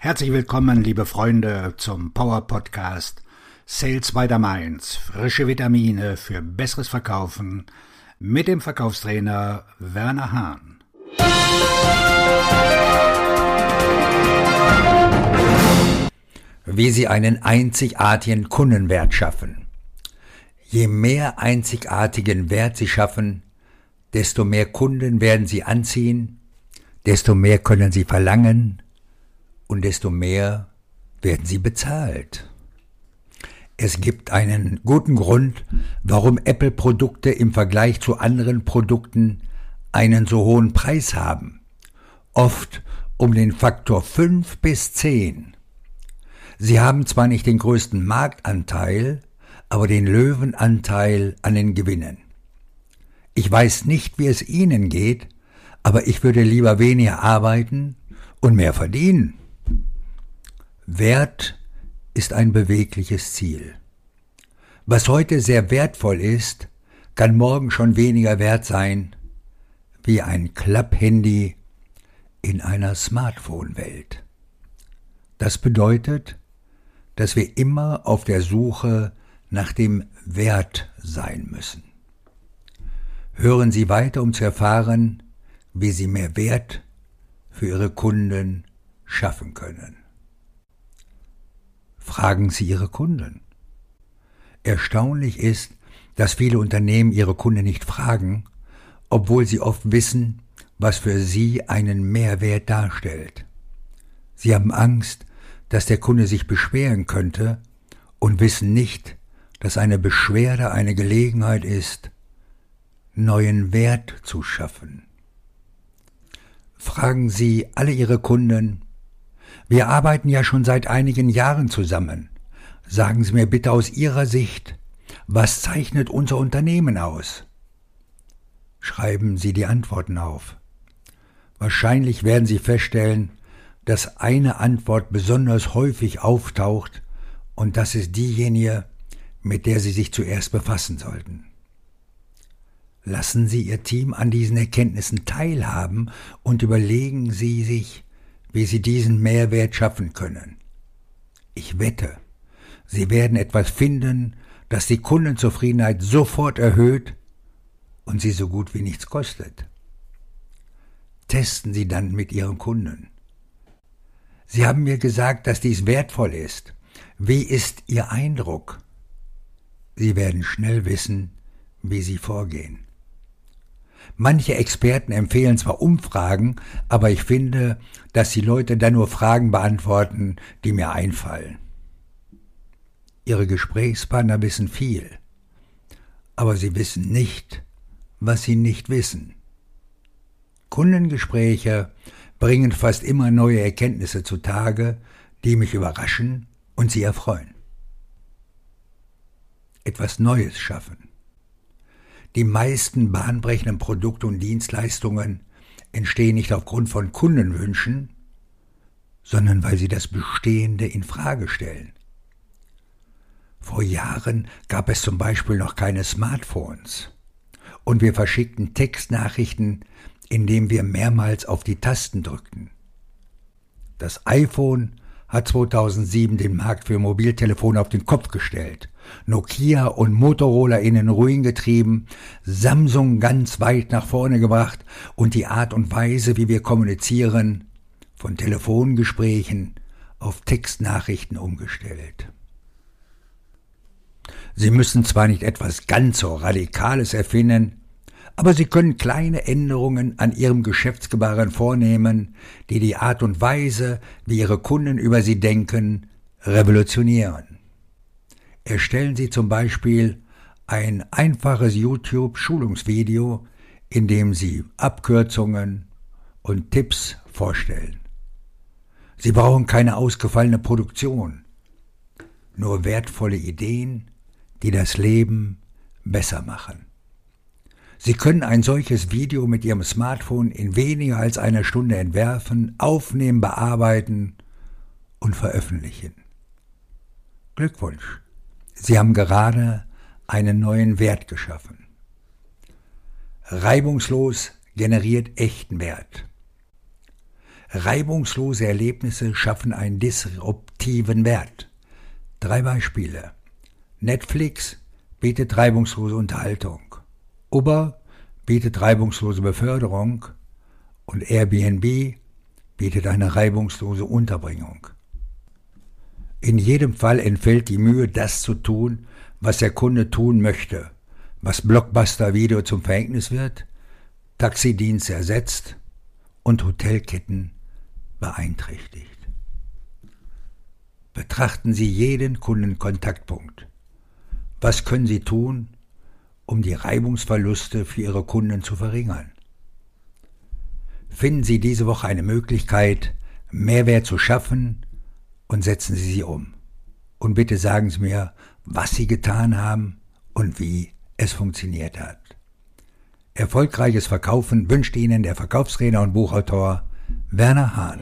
Herzlich willkommen, liebe Freunde, zum Power Podcast Sales by the Mainz. Frische Vitamine für besseres Verkaufen mit dem Verkaufstrainer Werner Hahn. Wie Sie einen einzigartigen Kundenwert schaffen. Je mehr einzigartigen Wert Sie schaffen, desto mehr Kunden werden Sie anziehen, desto mehr können Sie verlangen, und desto mehr werden sie bezahlt. Es gibt einen guten Grund, warum Apple-Produkte im Vergleich zu anderen Produkten einen so hohen Preis haben. Oft um den Faktor 5 bis 10. Sie haben zwar nicht den größten Marktanteil, aber den Löwenanteil an den Gewinnen. Ich weiß nicht, wie es Ihnen geht, aber ich würde lieber weniger arbeiten und mehr verdienen. Wert ist ein bewegliches Ziel. Was heute sehr wertvoll ist, kann morgen schon weniger wert sein wie ein Klapphandy in einer Smartphone-Welt. Das bedeutet, dass wir immer auf der Suche nach dem Wert sein müssen. Hören Sie weiter, um zu erfahren, wie Sie mehr Wert für Ihre Kunden schaffen können. Fragen Sie Ihre Kunden. Erstaunlich ist, dass viele Unternehmen ihre Kunden nicht fragen, obwohl sie oft wissen, was für sie einen Mehrwert darstellt. Sie haben Angst, dass der Kunde sich beschweren könnte und wissen nicht, dass eine Beschwerde eine Gelegenheit ist, neuen Wert zu schaffen. Fragen Sie alle Ihre Kunden, wir arbeiten ja schon seit einigen Jahren zusammen. Sagen Sie mir bitte aus Ihrer Sicht, was zeichnet unser Unternehmen aus? Schreiben Sie die Antworten auf. Wahrscheinlich werden Sie feststellen, dass eine Antwort besonders häufig auftaucht, und das ist diejenige, mit der Sie sich zuerst befassen sollten. Lassen Sie Ihr Team an diesen Erkenntnissen teilhaben und überlegen Sie sich, wie Sie diesen Mehrwert schaffen können. Ich wette, Sie werden etwas finden, das die Kundenzufriedenheit sofort erhöht und Sie so gut wie nichts kostet. Testen Sie dann mit Ihren Kunden. Sie haben mir gesagt, dass dies wertvoll ist. Wie ist Ihr Eindruck? Sie werden schnell wissen, wie Sie vorgehen. Manche Experten empfehlen zwar Umfragen, aber ich finde, dass die Leute dann nur Fragen beantworten, die mir einfallen. Ihre Gesprächspartner wissen viel, aber sie wissen nicht, was sie nicht wissen. Kundengespräche bringen fast immer neue Erkenntnisse zutage, die mich überraschen und sie erfreuen. Etwas Neues schaffen. Die meisten bahnbrechenden Produkte und Dienstleistungen entstehen nicht aufgrund von Kundenwünschen, sondern weil sie das Bestehende in Frage stellen. Vor Jahren gab es zum Beispiel noch keine Smartphones und wir verschickten Textnachrichten, indem wir mehrmals auf die Tasten drückten. Das iPhone hat 2007 den Markt für Mobiltelefone auf den Kopf gestellt Nokia und Motorola in den Ruin getrieben, Samsung ganz weit nach vorne gebracht und die Art und Weise, wie wir kommunizieren, von Telefongesprächen auf Textnachrichten umgestellt. Sie müssen zwar nicht etwas ganz so Radikales erfinden, aber Sie können kleine Änderungen an Ihrem Geschäftsgebaren vornehmen, die die Art und Weise, wie Ihre Kunden über Sie denken, revolutionieren. Erstellen Sie zum Beispiel ein einfaches YouTube-Schulungsvideo, in dem Sie Abkürzungen und Tipps vorstellen. Sie brauchen keine ausgefallene Produktion, nur wertvolle Ideen, die das Leben besser machen. Sie können ein solches Video mit Ihrem Smartphone in weniger als einer Stunde entwerfen, aufnehmen, bearbeiten und veröffentlichen. Glückwunsch! Sie haben gerade einen neuen Wert geschaffen. Reibungslos generiert echten Wert. Reibungslose Erlebnisse schaffen einen disruptiven Wert. Drei Beispiele. Netflix bietet reibungslose Unterhaltung. Uber bietet reibungslose Beförderung und Airbnb bietet eine reibungslose Unterbringung. In jedem Fall entfällt die Mühe, das zu tun, was der Kunde tun möchte, was Blockbuster Video zum Verhängnis wird, Taxidienste ersetzt und Hotelketten beeinträchtigt. Betrachten Sie jeden Kundenkontaktpunkt. Was können Sie tun, um die Reibungsverluste für Ihre Kunden zu verringern? Finden Sie diese Woche eine Möglichkeit, Mehrwert zu schaffen und setzen Sie sie um. Und bitte sagen Sie mir, was Sie getan haben und wie es funktioniert hat. Erfolgreiches Verkaufen wünscht Ihnen der Verkaufstrainer und Buchautor Werner Hahn.